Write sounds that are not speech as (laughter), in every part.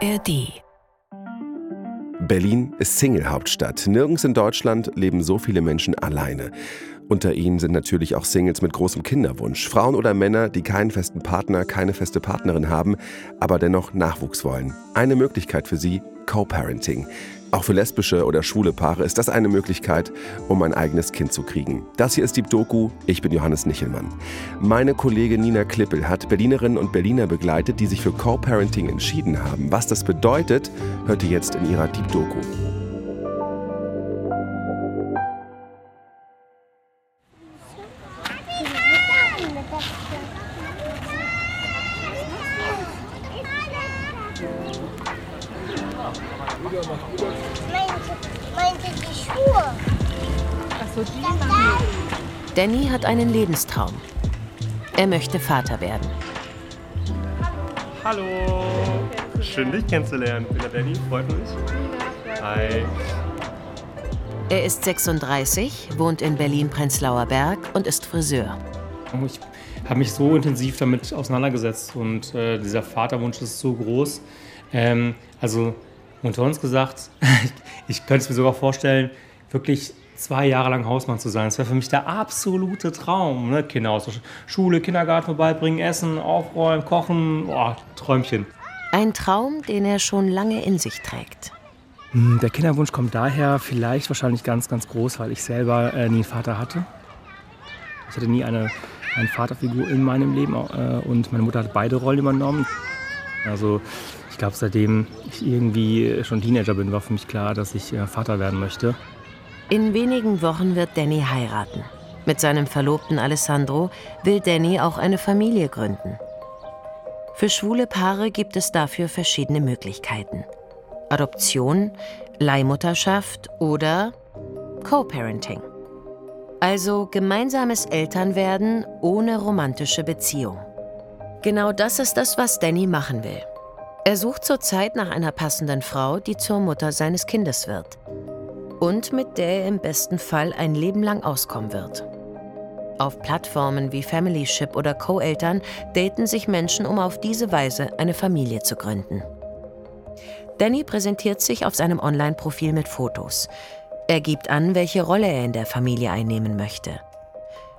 ARD Berlin ist Single-Hauptstadt. Nirgends in Deutschland leben so viele Menschen alleine. Unter ihnen sind natürlich auch Singles mit großem Kinderwunsch. Frauen oder Männer, die keinen festen Partner, keine feste Partnerin haben, aber dennoch Nachwuchs wollen. Eine Möglichkeit für sie, Co-Parenting. Auch für lesbische oder schwule Paare ist das eine Möglichkeit, um ein eigenes Kind zu kriegen. Das hier ist die Doku. Ich bin Johannes Nichelmann. Meine Kollegin Nina Klippel hat Berlinerinnen und Berliner begleitet, die sich für Co-Parenting entschieden haben. Was das bedeutet, hört ihr jetzt in ihrer Deep Doku. Danny hat einen Lebenstraum. Er möchte Vater werden. Hallo, schön dich kennenzulernen. Ich bin der Danny, freut mich. Hi. Er ist 36, wohnt in Berlin-Prenzlauer Berg und ist Friseur. Ich habe mich so intensiv damit auseinandergesetzt und äh, dieser Vaterwunsch ist so groß. Ähm, also unter uns gesagt, (laughs) ich könnte es mir sogar vorstellen, wirklich zwei Jahre lang Hausmann zu sein. Das wäre für mich der absolute Traum. Ne? Kinder aus der Schule, Kindergarten vorbeibringen, essen, aufräumen, kochen. Boah, Träumchen. Ein Traum, den er schon lange in sich trägt. Hm, der Kinderwunsch kommt daher vielleicht wahrscheinlich ganz, ganz groß, weil ich selber äh, nie einen Vater hatte. Ich hatte nie eine, eine Vaterfigur in meinem Leben äh, und meine Mutter hat beide Rollen übernommen. Also ich glaube, seitdem ich irgendwie schon Teenager bin, war für mich klar, dass ich äh, Vater werden möchte. In wenigen Wochen wird Danny heiraten. Mit seinem Verlobten Alessandro will Danny auch eine Familie gründen. Für schwule Paare gibt es dafür verschiedene Möglichkeiten. Adoption, Leihmutterschaft oder Co-Parenting. Also gemeinsames Elternwerden ohne romantische Beziehung. Genau das ist das, was Danny machen will. Er sucht zurzeit nach einer passenden Frau, die zur Mutter seines Kindes wird und mit der er im besten Fall ein Leben lang auskommen wird. Auf Plattformen wie Familyship oder Co-Eltern daten sich Menschen, um auf diese Weise eine Familie zu gründen. Danny präsentiert sich auf seinem Online-Profil mit Fotos. Er gibt an, welche Rolle er in der Familie einnehmen möchte.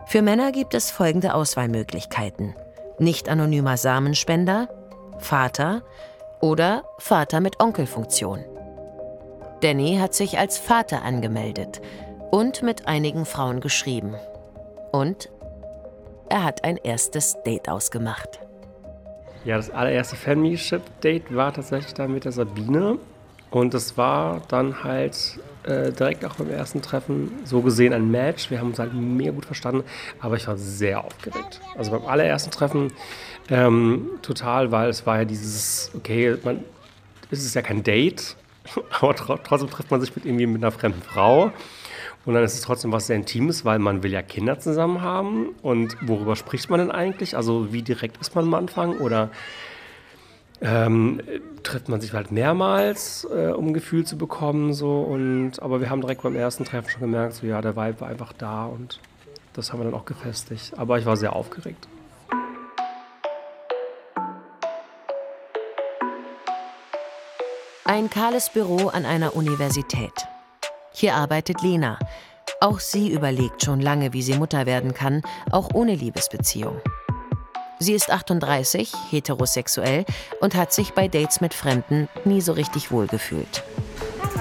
Für Männer gibt es folgende Auswahlmöglichkeiten. Nicht anonymer Samenspender, Vater oder Vater mit Onkelfunktion. Danny hat sich als Vater angemeldet und mit einigen Frauen geschrieben. Und er hat ein erstes Date ausgemacht. Ja, das allererste Family-Ship-Date war tatsächlich dann mit der Sabine. Und das war dann halt äh, direkt auch beim ersten Treffen so gesehen ein Match. Wir haben uns halt mega gut verstanden, aber ich war sehr aufgeregt. Also beim allerersten Treffen ähm, total, weil es war ja dieses, okay, man, es ist ja kein Date, (laughs) aber trotzdem trifft man sich mit irgendwie mit einer fremden Frau. Und dann ist es trotzdem was sehr Intimes, weil man will ja Kinder zusammen haben. Und worüber spricht man denn eigentlich? Also wie direkt ist man am Anfang? Oder ähm, trifft man sich halt mehrmals, äh, um ein Gefühl zu bekommen? So. Und, aber wir haben direkt beim ersten Treffen schon gemerkt, so ja, der Vibe war einfach da und das haben wir dann auch gefestigt. Aber ich war sehr aufgeregt. Ein kahles Büro an einer Universität. Hier arbeitet Lena. Auch sie überlegt schon lange, wie sie Mutter werden kann, auch ohne Liebesbeziehung. Sie ist 38, heterosexuell und hat sich bei Dates mit Fremden nie so richtig wohlgefühlt.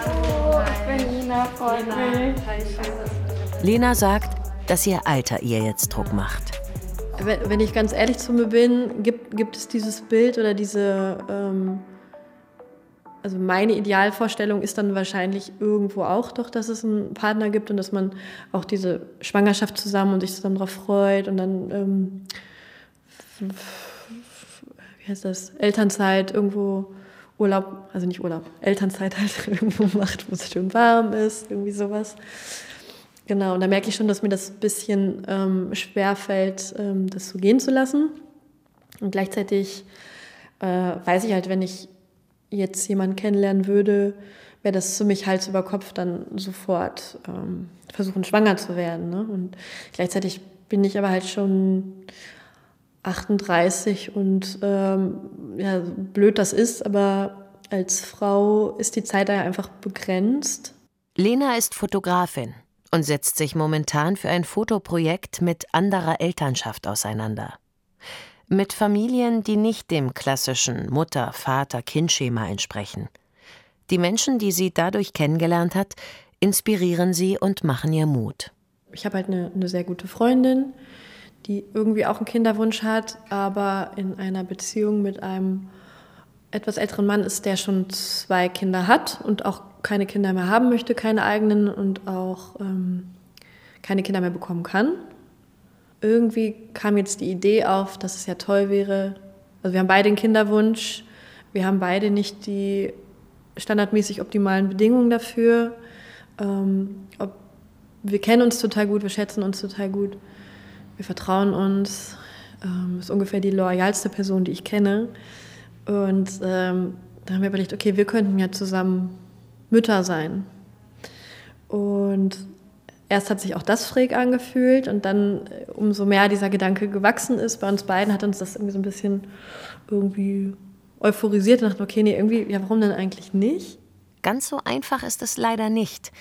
Hallo, ich bin Lena, mich. Lena sagt, dass ihr Alter ihr jetzt Druck macht. Wenn ich ganz ehrlich zu mir bin, gibt, gibt es dieses Bild oder diese ähm, also meine Idealvorstellung ist dann wahrscheinlich irgendwo auch doch, dass es einen Partner gibt und dass man auch diese Schwangerschaft zusammen und sich zusammen darauf freut und dann, ähm, wie heißt das, Elternzeit irgendwo Urlaub, also nicht Urlaub, Elternzeit halt (laughs) irgendwo macht, wo es schön warm ist, irgendwie sowas. Genau, und da merke ich schon, dass mir das ein bisschen ähm, schwerfällt, ähm, das so gehen zu lassen. Und gleichzeitig äh, weiß ich halt, wenn ich jetzt jemanden kennenlernen würde, wäre das für mich Hals über Kopf dann sofort ähm, versuchen, schwanger zu werden. Ne? Und gleichzeitig bin ich aber halt schon 38 und ähm, ja, blöd das ist, aber als Frau ist die Zeit da ja einfach begrenzt. Lena ist Fotografin und setzt sich momentan für ein Fotoprojekt mit anderer Elternschaft auseinander. Mit Familien, die nicht dem klassischen Mutter, Vater, Kind-Schema entsprechen. Die Menschen, die sie dadurch kennengelernt hat, inspirieren sie und machen ihr Mut. Ich habe halt eine, eine sehr gute Freundin, die irgendwie auch einen Kinderwunsch hat, aber in einer Beziehung mit einem etwas älteren Mann ist, der schon zwei Kinder hat und auch keine Kinder mehr haben möchte, keine eigenen und auch ähm, keine Kinder mehr bekommen kann. Irgendwie kam jetzt die Idee auf, dass es ja toll wäre. Also wir haben beide einen Kinderwunsch, wir haben beide nicht die standardmäßig optimalen Bedingungen dafür. Ähm, ob, wir kennen uns total gut, wir schätzen uns total gut, wir vertrauen uns. Ähm, ist ungefähr die loyalste Person, die ich kenne. Und ähm, da haben wir überlegt, okay, wir könnten ja zusammen Mütter sein. Und erst hat sich auch das schräg angefühlt und dann, äh, umso mehr dieser Gedanke gewachsen ist bei uns beiden, hat uns das irgendwie so ein bisschen irgendwie euphorisiert und dachte, okay, nee, irgendwie, ja, warum denn eigentlich nicht? Ganz so einfach ist es leider nicht.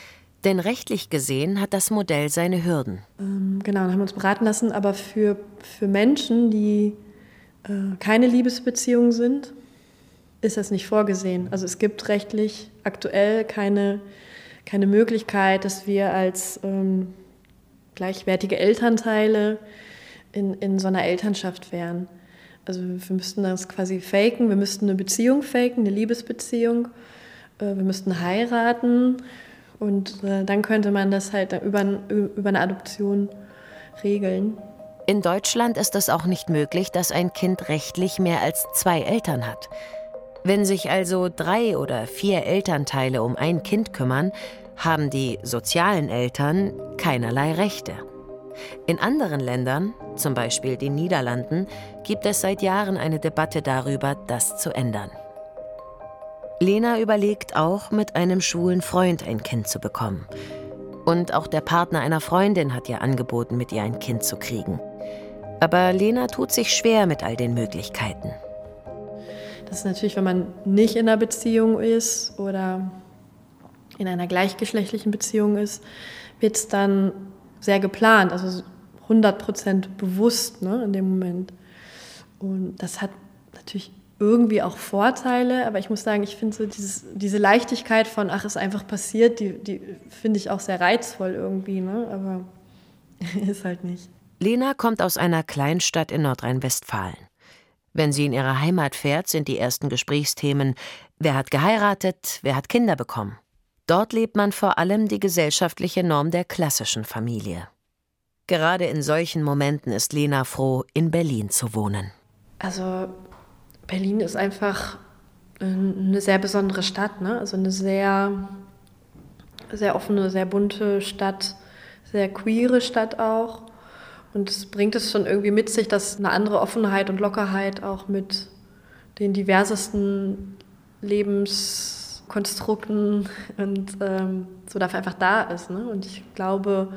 Denn rechtlich gesehen hat das Modell seine Hürden. Ähm, genau, dann haben wir uns beraten lassen, aber für, für Menschen, die äh, keine Liebesbeziehung sind, ist das nicht vorgesehen. Also es gibt rechtlich aktuell keine, keine Möglichkeit, dass wir als ähm, gleichwertige Elternteile in, in so einer Elternschaft wären. Also wir müssten das quasi faken, wir müssten eine Beziehung faken, eine Liebesbeziehung, äh, wir müssten heiraten und äh, dann könnte man das halt über, über eine Adoption regeln. In Deutschland ist es auch nicht möglich, dass ein Kind rechtlich mehr als zwei Eltern hat. Wenn sich also drei oder vier Elternteile um ein Kind kümmern, haben die sozialen Eltern keinerlei Rechte. In anderen Ländern, zum Beispiel den Niederlanden, gibt es seit Jahren eine Debatte darüber, das zu ändern. Lena überlegt auch, mit einem schwulen Freund ein Kind zu bekommen. Und auch der Partner einer Freundin hat ihr angeboten, mit ihr ein Kind zu kriegen. Aber Lena tut sich schwer mit all den Möglichkeiten. Das ist natürlich, wenn man nicht in einer Beziehung ist oder in einer gleichgeschlechtlichen Beziehung ist, wird es dann sehr geplant, also 100 Prozent bewusst ne, in dem Moment. Und das hat natürlich irgendwie auch Vorteile, aber ich muss sagen, ich finde so dieses, diese Leichtigkeit von, ach, ist einfach passiert, die, die finde ich auch sehr reizvoll irgendwie, ne? aber (laughs) ist halt nicht. Lena kommt aus einer Kleinstadt in Nordrhein-Westfalen. Wenn sie in ihre Heimat fährt, sind die ersten Gesprächsthemen, wer hat geheiratet, wer hat Kinder bekommen. Dort lebt man vor allem die gesellschaftliche Norm der klassischen Familie. Gerade in solchen Momenten ist Lena froh, in Berlin zu wohnen. Also Berlin ist einfach eine sehr besondere Stadt, ne? also eine sehr, sehr offene, sehr bunte Stadt, sehr queere Stadt auch. Und es bringt es schon irgendwie mit sich, dass eine andere Offenheit und Lockerheit auch mit den diversesten Lebenskonstrukten und ähm, so dafür einfach da ist. Ne? Und ich glaube,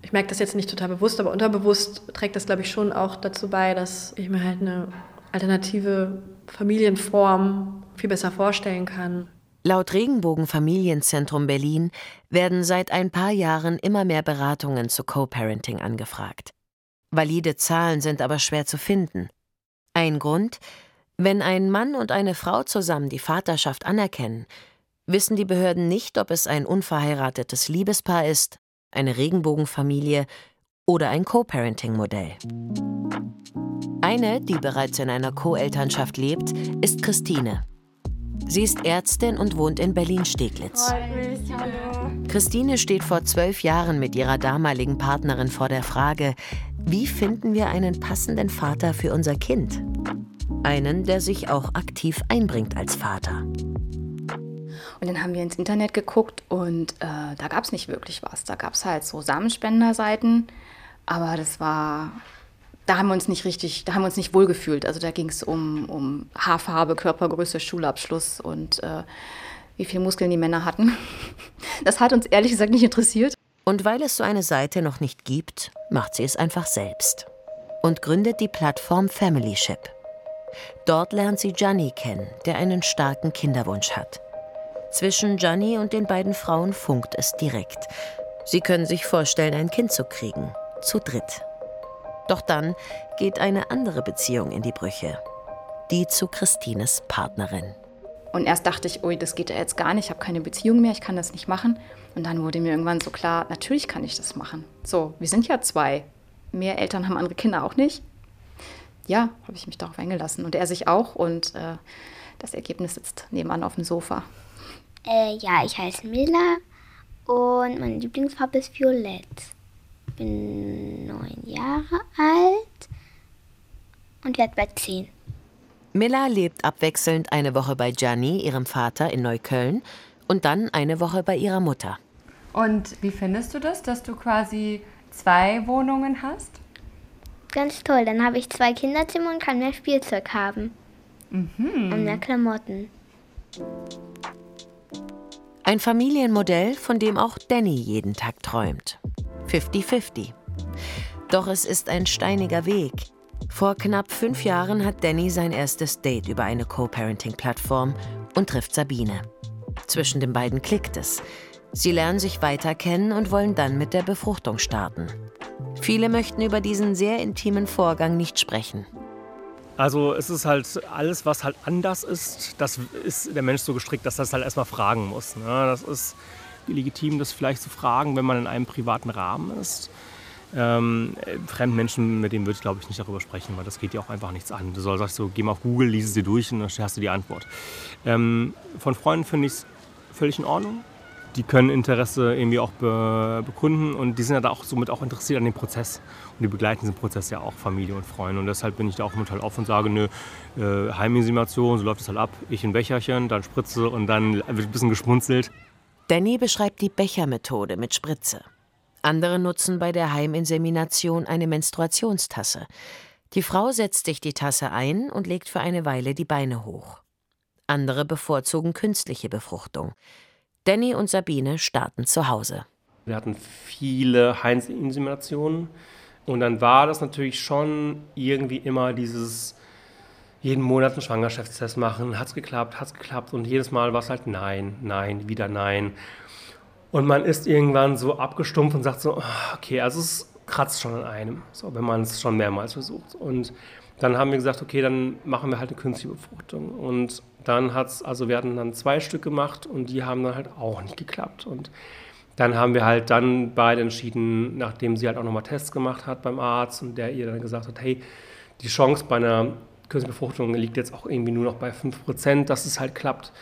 ich merke das jetzt nicht total bewusst, aber unterbewusst trägt das, glaube ich, schon auch dazu bei, dass ich mir halt eine alternative Familienform viel besser vorstellen kann. Laut Regenbogen-Familienzentrum Berlin werden seit ein paar Jahren immer mehr Beratungen zu Co-Parenting angefragt. Valide Zahlen sind aber schwer zu finden. Ein Grund, wenn ein Mann und eine Frau zusammen die Vaterschaft anerkennen, wissen die Behörden nicht, ob es ein unverheiratetes Liebespaar ist, eine Regenbogenfamilie oder ein Co-Parenting-Modell. Eine, die bereits in einer Co-Elternschaft lebt, ist Christine. Sie ist Ärztin und wohnt in Berlin-Steglitz. Christine steht vor zwölf Jahren mit ihrer damaligen Partnerin vor der Frage, wie finden wir einen passenden Vater für unser Kind? Einen, der sich auch aktiv einbringt als Vater. Und dann haben wir ins Internet geguckt und äh, da gab es nicht wirklich was. Da gab es halt so Samenspenderseiten, aber das war, da haben wir uns nicht richtig, da haben wir uns nicht wohlgefühlt. Also da ging es um, um Haarfarbe, Körpergröße, Schulabschluss und äh, wie viele Muskeln die Männer hatten. (laughs) Das hat uns ehrlich gesagt nicht interessiert. Und weil es so eine Seite noch nicht gibt, macht sie es einfach selbst und gründet die Plattform Familyship. Dort lernt sie Gianni kennen, der einen starken Kinderwunsch hat. Zwischen Gianni und den beiden Frauen funkt es direkt. Sie können sich vorstellen, ein Kind zu kriegen. Zu dritt. Doch dann geht eine andere Beziehung in die Brüche. Die zu Christines Partnerin. Und erst dachte ich, ui, das geht ja jetzt gar nicht, ich habe keine Beziehung mehr, ich kann das nicht machen. Und dann wurde mir irgendwann so klar, natürlich kann ich das machen. So, wir sind ja zwei. Mehr Eltern haben andere Kinder auch nicht. Ja, habe ich mich darauf eingelassen. Und er sich auch. Und äh, das Ergebnis sitzt nebenan auf dem Sofa. Äh, ja, ich heiße Mila und meine Lieblingsfarbe ist Violett. Bin neun Jahre alt und werde bald zehn. Milla lebt abwechselnd eine Woche bei Gianni, ihrem Vater, in Neukölln und dann eine Woche bei ihrer Mutter. Und wie findest du das, dass du quasi zwei Wohnungen hast? Ganz toll, dann habe ich zwei Kinderzimmer und kann mehr Spielzeug haben. Mhm. Und mehr Klamotten. Ein Familienmodell, von dem auch Danny jeden Tag träumt. 50-50. Doch es ist ein steiniger Weg. Vor knapp fünf Jahren hat Danny sein erstes Date über eine Co-Parenting-Plattform und trifft Sabine. Zwischen den beiden klickt es. Sie lernen sich weiter kennen und wollen dann mit der Befruchtung starten. Viele möchten über diesen sehr intimen Vorgang nicht sprechen. Also es ist halt alles, was halt anders ist, das ist der Mensch so gestrickt, dass das halt erstmal fragen muss. Ne? Das ist legitim, das vielleicht zu fragen, wenn man in einem privaten Rahmen ist. Ähm, fremden Menschen, mit denen würde ich glaube ich nicht darüber sprechen, weil das geht dir auch einfach nichts an. Du sollst so, geh mal auf Google, lies sie durch und dann hast du die Antwort. Ähm, von Freunden finde ich es völlig in Ordnung. Die können Interesse irgendwie auch be bekunden und die sind ja da auch somit auch interessiert an dem Prozess. Und die begleiten diesen Prozess ja auch, Familie und Freunde. Und deshalb bin ich da auch total offen und sage, nö, äh, Heiminsemination, so läuft es halt ab. Ich in Becherchen, dann Spritze und dann wird ein bisschen geschmunzelt. Danny beschreibt die Bechermethode mit Spritze. Andere nutzen bei der Heiminsemination eine Menstruationstasse. Die Frau setzt sich die Tasse ein und legt für eine Weile die Beine hoch. Andere bevorzugen künstliche Befruchtung. Danny und Sabine starten zu Hause. Wir hatten viele Heiminseminationen und dann war das natürlich schon irgendwie immer dieses jeden Monat einen Schwangerschaftstest machen, hat es geklappt, hat es geklappt und jedes Mal war es halt nein, nein, wieder nein. Und man ist irgendwann so abgestumpft und sagt so, ah, okay, also es kratzt schon an einem, so, wenn man es schon mehrmals versucht. Und dann haben wir gesagt, okay, dann machen wir halt eine künstliche Befruchtung. Und dann hat es, also wir hatten dann zwei Stück gemacht und die haben dann halt auch nicht geklappt. Und dann haben wir halt dann beide entschieden, nachdem sie halt auch nochmal Tests gemacht hat beim Arzt und der ihr dann gesagt hat, hey, die Chance bei einer künstlichen Befruchtung liegt jetzt auch irgendwie nur noch bei 5%, dass es halt klappt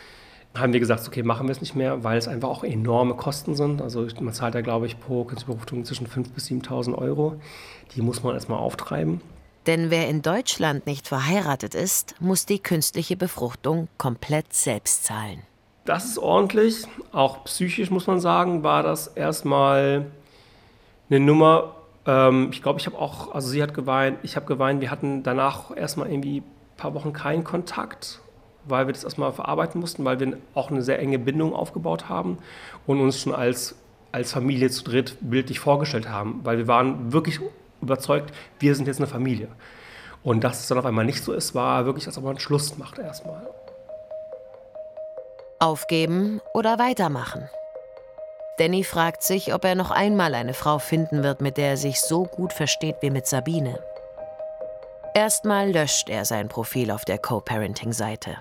haben wir gesagt, okay, machen wir es nicht mehr, weil es einfach auch enorme Kosten sind. Also man zahlt da, glaube ich, pro Künstliche zwischen 5.000 bis 7.000 Euro. Die muss man erstmal auftreiben. Denn wer in Deutschland nicht verheiratet ist, muss die künstliche Befruchtung komplett selbst zahlen. Das ist ordentlich. Auch psychisch muss man sagen, war das erstmal eine Nummer. Ähm, ich glaube, ich habe auch, also sie hat geweint, ich habe geweint. Wir hatten danach erstmal irgendwie ein paar Wochen keinen Kontakt weil wir das erstmal verarbeiten mussten, weil wir auch eine sehr enge Bindung aufgebaut haben und uns schon als, als Familie zu dritt bildlich vorgestellt haben, weil wir waren wirklich überzeugt, wir sind jetzt eine Familie. Und dass es dann auf einmal nicht so ist, war wirklich, als ob man Schluss macht erstmal. Aufgeben oder weitermachen? Danny fragt sich, ob er noch einmal eine Frau finden wird, mit der er sich so gut versteht wie mit Sabine. Erstmal löscht er sein Profil auf der Co-Parenting-Seite.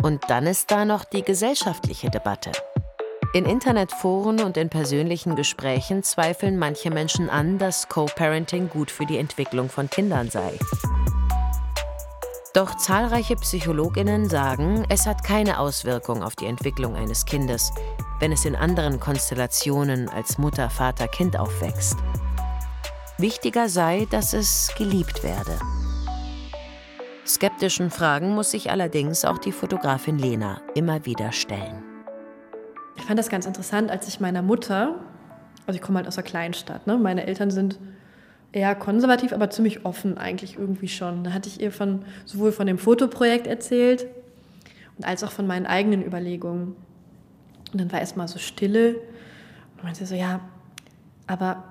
Und dann ist da noch die gesellschaftliche Debatte. In Internetforen und in persönlichen Gesprächen zweifeln manche Menschen an, dass Co-Parenting gut für die Entwicklung von Kindern sei. Doch zahlreiche Psychologinnen sagen, es hat keine Auswirkung auf die Entwicklung eines Kindes, wenn es in anderen Konstellationen als Mutter, Vater, Kind aufwächst. Wichtiger sei, dass es geliebt werde. Skeptischen Fragen muss sich allerdings auch die Fotografin Lena immer wieder stellen. Ich fand das ganz interessant, als ich meiner Mutter, also ich komme halt aus einer Kleinstadt, ne? meine Eltern sind eher konservativ, aber ziemlich offen eigentlich irgendwie schon. Da hatte ich ihr von, sowohl von dem Fotoprojekt erzählt und als auch von meinen eigenen Überlegungen. Und dann war erstmal so Stille. Und Und meinte so, ja, aber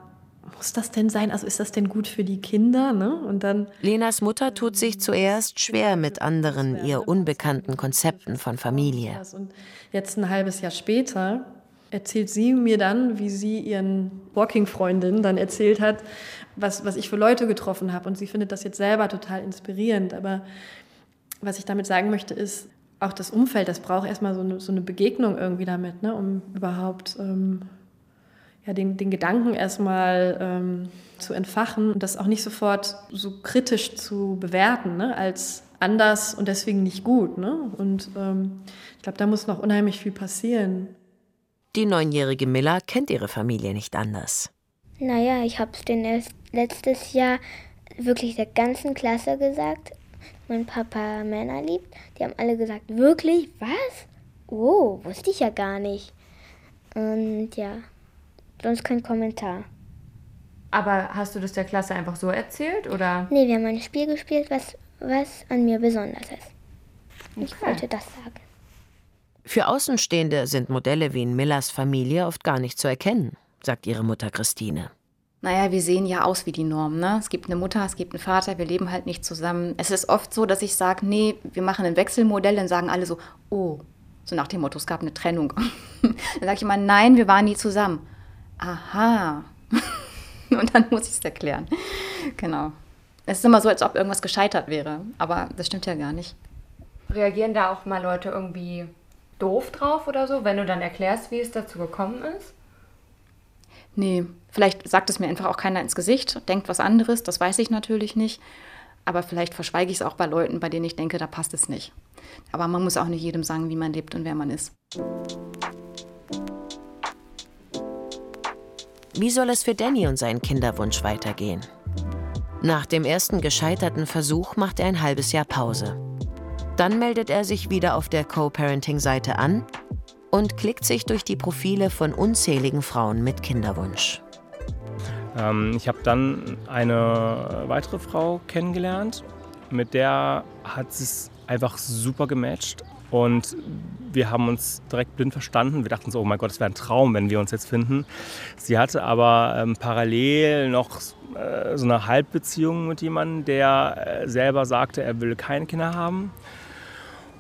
muss das denn sein? Also ist das denn gut für die Kinder? Ne? Und dann Lenas Mutter tut sich zuerst schwer mit anderen ihr unbekannten Konzepten von Familie. Und jetzt ein halbes Jahr später erzählt sie mir dann, wie sie ihren Walking-Freundinnen dann erzählt hat, was, was ich für Leute getroffen habe. Und sie findet das jetzt selber total inspirierend. Aber was ich damit sagen möchte, ist, auch das Umfeld, das braucht erstmal so eine, so eine Begegnung irgendwie damit, ne, um überhaupt ähm, ja, den, den Gedanken erstmal ähm, zu entfachen und das auch nicht sofort so kritisch zu bewerten, ne, als anders und deswegen nicht gut. Ne? Und ähm, ich glaube, da muss noch unheimlich viel passieren. Die neunjährige Miller kennt ihre Familie nicht anders. Naja, ich habe es denen erst letztes Jahr wirklich der ganzen Klasse gesagt. Mein Papa Männer liebt. Die haben alle gesagt, wirklich? Was? Oh, wusste ich ja gar nicht. Und ja, sonst kein Kommentar. Aber hast du das der Klasse einfach so erzählt oder? Nee, wir haben ein Spiel gespielt, was, was an mir besonders ist. Ich Okay. wollte das sagen. Für Außenstehende sind Modelle wie in Millers Familie oft gar nicht zu erkennen, sagt ihre Mutter Christine. Naja, wir sehen ja aus wie die Norm. Ne? Es gibt eine Mutter, es gibt einen Vater, wir leben halt nicht zusammen. Es ist oft so, dass ich sage, nee, wir machen ein Wechselmodell, dann sagen alle so, oh, so nach dem Motto, es gab eine Trennung. (laughs) dann sage ich immer, nein, wir waren nie zusammen. Aha. (laughs) Und dann muss ich es erklären. Genau. Es ist immer so, als ob irgendwas gescheitert wäre. Aber das stimmt ja gar nicht. Reagieren da auch mal Leute irgendwie doof drauf oder so, wenn du dann erklärst, wie es dazu gekommen ist? Nee, vielleicht sagt es mir einfach auch keiner ins Gesicht, denkt was anderes, das weiß ich natürlich nicht. Aber vielleicht verschweige ich es auch bei Leuten, bei denen ich denke, da passt es nicht. Aber man muss auch nicht jedem sagen, wie man lebt und wer man ist. Wie soll es für Danny und seinen Kinderwunsch weitergehen? Nach dem ersten gescheiterten Versuch macht er ein halbes Jahr Pause. Dann meldet er sich wieder auf der Co-Parenting-Seite an und klickt sich durch die Profile von unzähligen Frauen mit Kinderwunsch. Ähm, ich habe dann eine weitere Frau kennengelernt, mit der hat es einfach super gematcht und wir haben uns direkt blind verstanden. Wir dachten so, oh mein Gott, es wäre ein Traum, wenn wir uns jetzt finden. Sie hatte aber ähm, parallel noch äh, so eine Halbbeziehung mit jemandem, der äh, selber sagte, er will keine Kinder haben.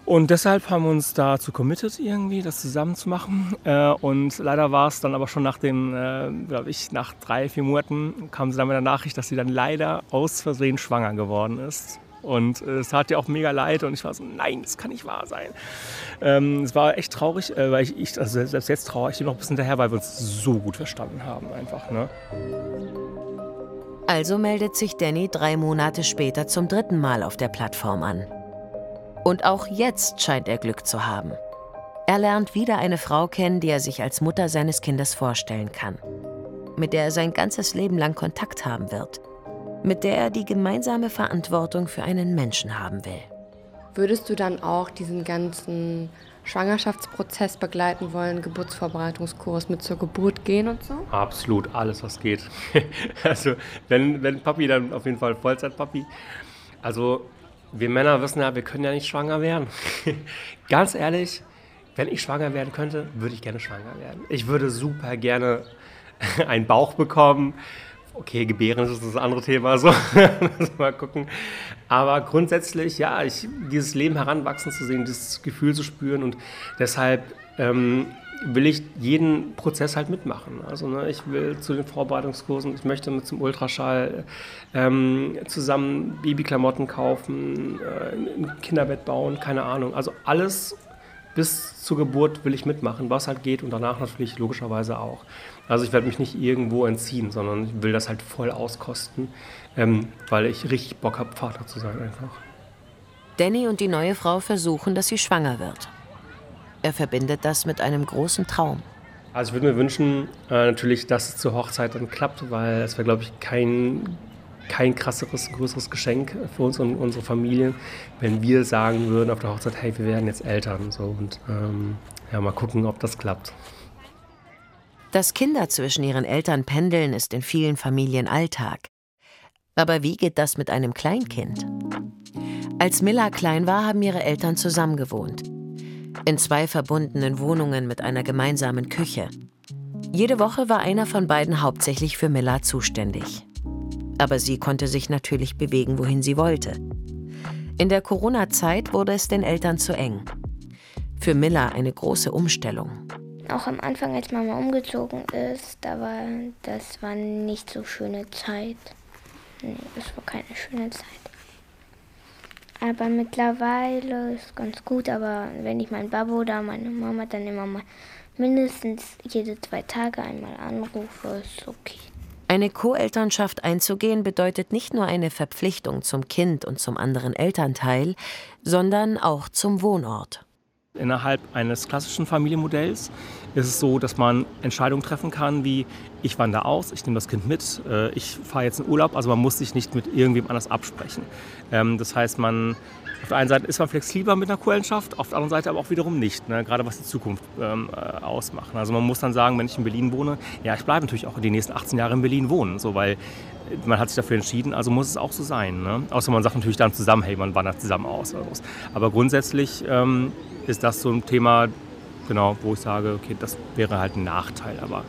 Und deshalb haben wir uns dazu committed, irgendwie das zusammen zu machen. Äh, und leider war es dann aber schon nach dem, äh, glaube ich, nach drei, vier Monaten kam sie dann mit der Nachricht, dass sie dann leider aus Versehen schwanger geworden ist. Und äh, es tat ihr auch mega leid und ich war so, nein, das kann nicht wahr sein. Ähm, es war echt traurig, weil ich, also selbst jetzt trauere ich noch ein bisschen hinterher, weil wir uns so gut verstanden haben einfach. Ne? Also meldet sich Danny drei Monate später zum dritten Mal auf der Plattform an. Und auch jetzt scheint er Glück zu haben. Er lernt wieder eine Frau kennen, die er sich als Mutter seines Kindes vorstellen kann. Mit der er sein ganzes Leben lang Kontakt haben wird. Mit der er die gemeinsame Verantwortung für einen Menschen haben will. Würdest du dann auch diesen ganzen Schwangerschaftsprozess begleiten wollen, Geburtsvorbereitungskurs mit zur Geburt gehen und so? Absolut alles, was geht. (laughs) also, wenn, wenn Papi, dann auf jeden Fall Vollzeit-Papi. Also, wir Männer wissen ja, wir können ja nicht schwanger werden. (laughs) Ganz ehrlich, wenn ich schwanger werden könnte, würde ich gerne schwanger werden. Ich würde super gerne (laughs) einen Bauch bekommen. Okay, gebären ist das andere Thema, so. (laughs) mal gucken. Aber grundsätzlich, ja, ich, dieses Leben heranwachsen zu sehen, dieses Gefühl zu spüren und deshalb ähm, will ich jeden Prozess halt mitmachen. Also ne, ich will zu den Vorbereitungskursen, ich möchte mit zum Ultraschall ähm, zusammen Babyklamotten kaufen, äh, ein Kinderbett bauen, keine Ahnung. Also alles bis zur Geburt will ich mitmachen, was halt geht und danach natürlich logischerweise auch. Also ich werde mich nicht irgendwo entziehen, sondern ich will das halt voll auskosten, ähm, weil ich richtig Bock habe, Vater zu sein einfach. Danny und die neue Frau versuchen, dass sie schwanger wird. Er verbindet das mit einem großen Traum. Also ich würde mir wünschen, äh, natürlich, dass es zur Hochzeit dann klappt, weil es wäre, glaube ich, kein, kein krasseres, größeres Geschenk für uns und unsere Familien, wenn wir sagen würden auf der Hochzeit, hey, wir werden jetzt Eltern. So, und ähm, ja, mal gucken, ob das klappt. Dass Kinder zwischen ihren Eltern pendeln, ist in vielen Familien Alltag. Aber wie geht das mit einem Kleinkind? Als Miller klein war, haben ihre Eltern zusammengewohnt. In zwei verbundenen Wohnungen mit einer gemeinsamen Küche. Jede Woche war einer von beiden hauptsächlich für Miller zuständig. Aber sie konnte sich natürlich bewegen, wohin sie wollte. In der Corona-Zeit wurde es den Eltern zu eng. Für Miller eine große Umstellung. Auch am Anfang, als Mama umgezogen ist, da war, das war nicht so schöne Zeit. Nee, das war keine schöne Zeit. Aber mittlerweile ist es ganz gut, aber wenn ich meinen Babo oder meine Mama dann immer mal mindestens jede zwei Tage einmal anrufe, ist okay. Eine Co-Elternschaft einzugehen bedeutet nicht nur eine Verpflichtung zum Kind und zum anderen Elternteil, sondern auch zum Wohnort. Innerhalb eines klassischen Familienmodells ist es so, dass man Entscheidungen treffen kann, wie ich wandere aus, ich nehme das Kind mit, äh, ich fahre jetzt in Urlaub, also man muss sich nicht mit irgendwem anders absprechen. Ähm, das heißt, man auf der einen Seite ist man flexibler mit einer Kohlentschaft, auf der anderen Seite aber auch wiederum nicht, ne? gerade was die Zukunft ähm, äh, ausmacht. Also man muss dann sagen, wenn ich in Berlin wohne, ja, ich bleibe natürlich auch die nächsten 18 Jahre in Berlin wohnen, so, weil man hat sich dafür entschieden, also muss es auch so sein. Ne? Außer man sagt natürlich dann zusammen, hey, man wandert zusammen aus. Oder so. Aber grundsätzlich ähm, ist das so ein Thema, genau, wo ich sage, okay, das wäre halt ein Nachteil. Aber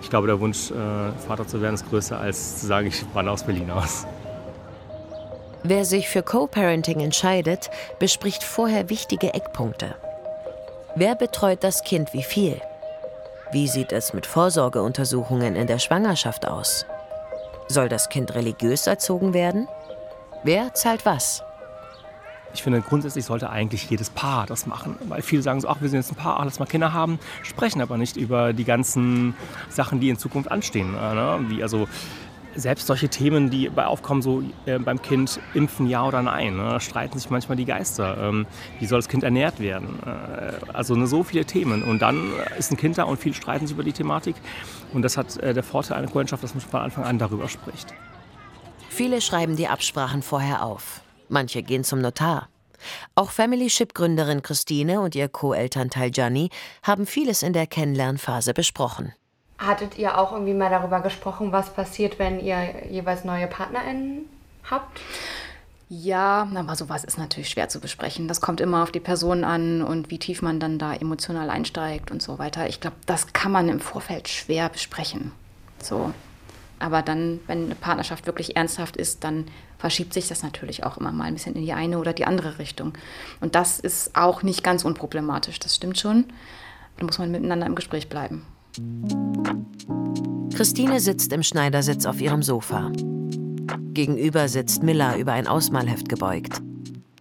ich glaube, der Wunsch, äh, Vater zu werden, ist größer, als zu sagen, ich wandere aus Berlin aus. Wer sich für Co-Parenting entscheidet, bespricht vorher wichtige Eckpunkte. Wer betreut das Kind wie viel? Wie sieht es mit Vorsorgeuntersuchungen in der Schwangerschaft aus? Soll das Kind religiös erzogen werden? Wer zahlt was? Ich finde, grundsätzlich sollte eigentlich jedes Paar das machen. Weil viele sagen so, ach, wir sind jetzt ein Paar, ach, lass mal Kinder haben, sprechen aber nicht über die ganzen Sachen, die in Zukunft anstehen. Äh, ne? Wie also selbst solche Themen, die bei aufkommen, so äh, beim Kind impfen ja oder nein, ne? streiten sich manchmal die Geister. Ähm, wie soll das Kind ernährt werden? Äh, also ne, so viele Themen. Und dann ist ein Kind da und viele streiten sich über die Thematik. Und das hat äh, der Vorteil einer Freundschaft, dass man von Anfang an darüber spricht. Viele schreiben die Absprachen vorher auf. Manche gehen zum Notar. Auch Family Ship Gründerin Christine und ihr Co-Elternteil Gianni haben vieles in der Kennenlernphase besprochen. Hattet ihr auch irgendwie mal darüber gesprochen, was passiert, wenn ihr jeweils neue PartnerInnen habt? Ja, aber sowas ist natürlich schwer zu besprechen. Das kommt immer auf die Person an und wie tief man dann da emotional einsteigt und so weiter. Ich glaube, das kann man im Vorfeld schwer besprechen. So. Aber dann, wenn eine Partnerschaft wirklich ernsthaft ist, dann verschiebt sich das natürlich auch immer mal ein bisschen in die eine oder die andere Richtung. Und das ist auch nicht ganz unproblematisch, das stimmt schon. Da muss man miteinander im Gespräch bleiben. Christine sitzt im Schneidersitz auf ihrem Sofa. Gegenüber sitzt Miller über ein Ausmalheft gebeugt.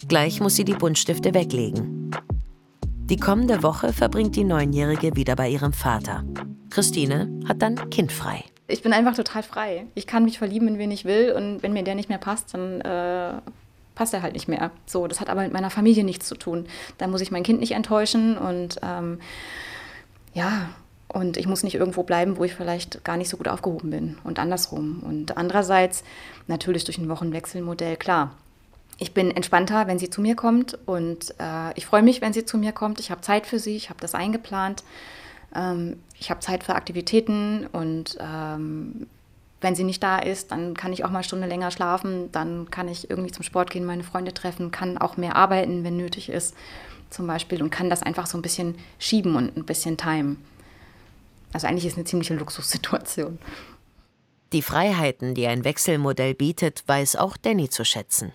Gleich muss sie die Buntstifte weglegen. Die kommende Woche verbringt die Neunjährige wieder bei ihrem Vater. Christine hat dann kindfrei. Ich bin einfach total frei. Ich kann mich verlieben, in wen ich will. Und wenn mir der nicht mehr passt, dann äh, passt er halt nicht mehr. So, das hat aber mit meiner Familie nichts zu tun. Da muss ich mein Kind nicht enttäuschen und ähm, ja, und ich muss nicht irgendwo bleiben, wo ich vielleicht gar nicht so gut aufgehoben bin und andersrum. Und andererseits natürlich durch ein Wochenwechselmodell, klar. Ich bin entspannter, wenn sie zu mir kommt und äh, ich freue mich, wenn sie zu mir kommt. Ich habe Zeit für sie, ich habe das eingeplant. Ähm, ich habe Zeit für Aktivitäten und ähm, wenn sie nicht da ist, dann kann ich auch mal eine Stunde länger schlafen, dann kann ich irgendwie zum Sport gehen, meine Freunde treffen, kann auch mehr arbeiten, wenn nötig ist zum Beispiel und kann das einfach so ein bisschen schieben und ein bisschen timen. Also eigentlich ist es eine ziemliche Luxussituation. Die Freiheiten, die ein Wechselmodell bietet, weiß auch Danny zu schätzen.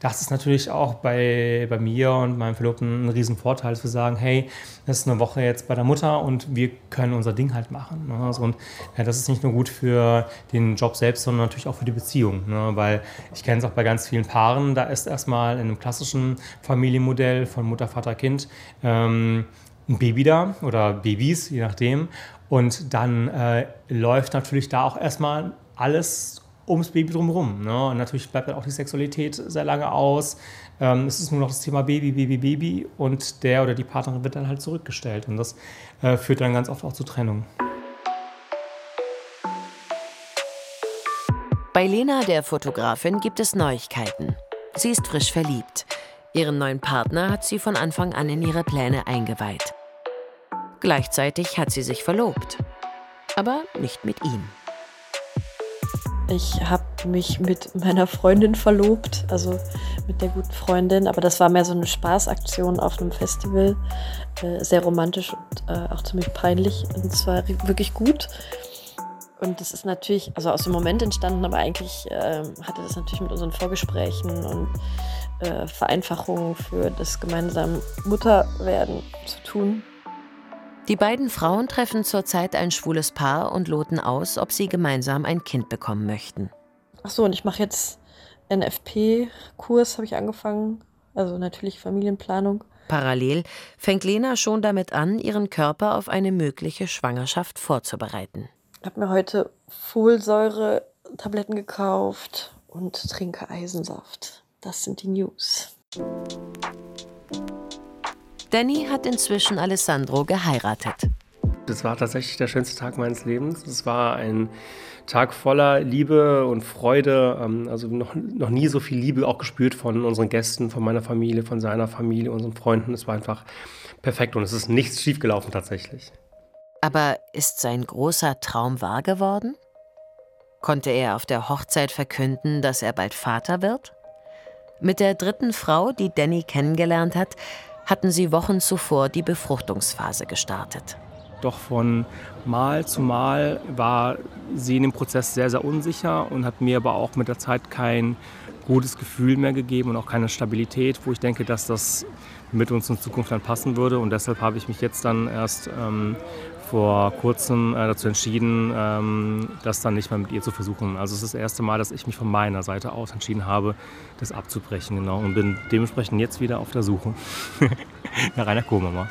Das ist natürlich auch bei, bei mir und meinem Verlobten ein Riesenvorteil, zu sagen, hey, das ist eine Woche jetzt bei der Mutter und wir können unser Ding halt machen. Ne? Also, und ja, das ist nicht nur gut für den Job selbst, sondern natürlich auch für die Beziehung. Ne? Weil ich kenne es auch bei ganz vielen Paaren, da ist erstmal in einem klassischen Familienmodell von Mutter, Vater, Kind ähm, ein Baby da oder Babys, je nachdem. Und dann äh, läuft natürlich da auch erstmal alles ums Baby drumherum. Ne? Und natürlich bleibt dann auch die Sexualität sehr lange aus. Ähm, es ist nur noch das Thema Baby, Baby, Baby und der oder die Partnerin wird dann halt zurückgestellt. Und das äh, führt dann ganz oft auch zu Trennung. Bei Lena, der Fotografin, gibt es Neuigkeiten. Sie ist frisch verliebt. Ihren neuen Partner hat sie von Anfang an in ihre Pläne eingeweiht. Gleichzeitig hat sie sich verlobt. Aber nicht mit ihm. Ich habe mich mit meiner Freundin verlobt, also mit der guten Freundin, aber das war mehr so eine Spaßaktion auf einem Festival. Äh, sehr romantisch und äh, auch ziemlich peinlich und zwar wirklich gut. Und das ist natürlich, also aus dem Moment entstanden, aber eigentlich äh, hatte das natürlich mit unseren Vorgesprächen und äh, Vereinfachungen für das gemeinsame Mutterwerden zu tun. Die beiden Frauen treffen zurzeit ein schwules Paar und loten aus, ob sie gemeinsam ein Kind bekommen möchten. Ach so, und ich mache jetzt NFP-Kurs, habe ich angefangen. Also natürlich Familienplanung. Parallel fängt Lena schon damit an, ihren Körper auf eine mögliche Schwangerschaft vorzubereiten. Ich habe mir heute Folsäure-Tabletten gekauft und trinke Eisensaft. Das sind die News. Danny hat inzwischen Alessandro geheiratet. Das war tatsächlich der schönste Tag meines Lebens. Es war ein Tag voller Liebe und Freude. Ähm, also noch, noch nie so viel Liebe auch gespürt von unseren Gästen, von meiner Familie, von seiner Familie, unseren Freunden. Es war einfach perfekt und es ist nichts schiefgelaufen tatsächlich. Aber ist sein großer Traum wahr geworden? Konnte er auf der Hochzeit verkünden, dass er bald Vater wird? Mit der dritten Frau, die Danny kennengelernt hat, hatten sie Wochen zuvor die Befruchtungsphase gestartet. Doch von Mal zu Mal war sie in dem Prozess sehr, sehr unsicher und hat mir aber auch mit der Zeit kein gutes Gefühl mehr gegeben und auch keine Stabilität, wo ich denke, dass das mit uns in Zukunft dann passen würde. Und deshalb habe ich mich jetzt dann erst ähm, vor kurzem äh, dazu entschieden, ähm, das dann nicht mehr mit ihr zu versuchen. Also es ist das erste Mal, dass ich mich von meiner Seite aus entschieden habe, das abzubrechen, genau. Und bin dementsprechend jetzt wieder auf der Suche (laughs) nach einer Co-Mama.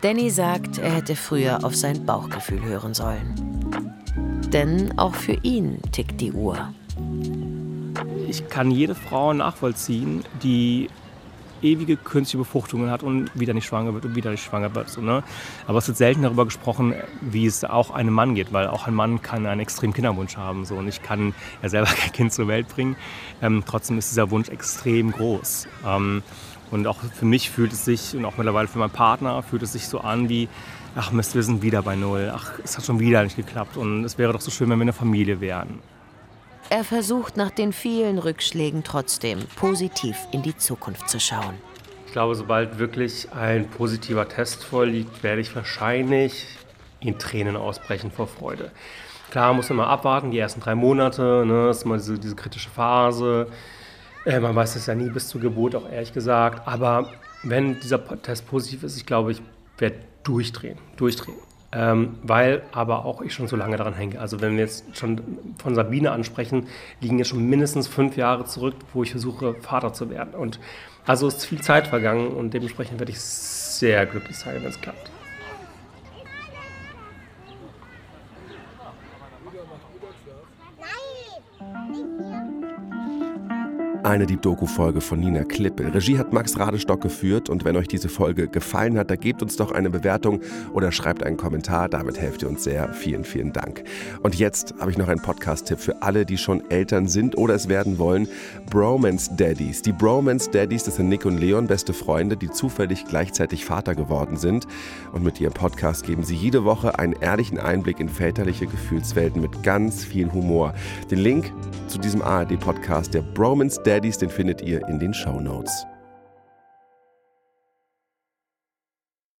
Danny sagt, er hätte früher auf sein Bauchgefühl hören sollen. Denn auch für ihn tickt die Uhr ich kann jede Frau nachvollziehen, die ewige künstliche Befruchtungen hat und wieder nicht schwanger wird und wieder nicht schwanger wird. So, ne? Aber es wird selten darüber gesprochen, wie es auch einem Mann geht, weil auch ein Mann kann einen extremen Kinderwunsch haben. So, und ich kann ja selber (laughs) kein Kind zur Welt bringen. Ähm, trotzdem ist dieser Wunsch extrem groß. Ähm, und auch für mich fühlt es sich, und auch mittlerweile für meinen Partner, fühlt es sich so an wie, ach Mist, wir sind wieder bei Null. Ach, es hat schon wieder nicht geklappt. Und es wäre doch so schön, wenn wir eine Familie wären. Er versucht nach den vielen Rückschlägen trotzdem positiv in die Zukunft zu schauen. Ich glaube, sobald wirklich ein positiver Test vorliegt, werde ich wahrscheinlich in Tränen ausbrechen vor Freude. Klar, muss man mal abwarten, die ersten drei Monate, ne, das ist immer diese, diese kritische Phase. Äh, man weiß es ja nie bis zur Geburt, auch ehrlich gesagt. Aber wenn dieser Test positiv ist, ich glaube, ich werde durchdrehen, durchdrehen. Ähm, weil aber auch ich schon so lange daran hänge. Also wenn wir jetzt schon von Sabine ansprechen, liegen jetzt schon mindestens fünf Jahre zurück, wo ich versuche, Vater zu werden. Und also ist viel Zeit vergangen und dementsprechend werde ich sehr glücklich sein, wenn es klappt. Eine Deep Doku-Folge von Nina Klippe. Regie hat Max Radestock geführt und wenn euch diese Folge gefallen hat, dann gebt uns doch eine Bewertung oder schreibt einen Kommentar. Damit helft ihr uns sehr. Vielen, vielen Dank. Und jetzt habe ich noch einen Podcast-Tipp für alle, die schon Eltern sind oder es werden wollen. Bromance Daddies. Die Bromance Daddies, das sind Nick und Leon, beste Freunde, die zufällig gleichzeitig Vater geworden sind. Und mit ihrem Podcast geben sie jede Woche einen ehrlichen Einblick in väterliche Gefühlswelten mit ganz viel Humor. Den Link zu diesem ARD-Podcast, der Bromance Daddies, den findet ihr in den Show Notes.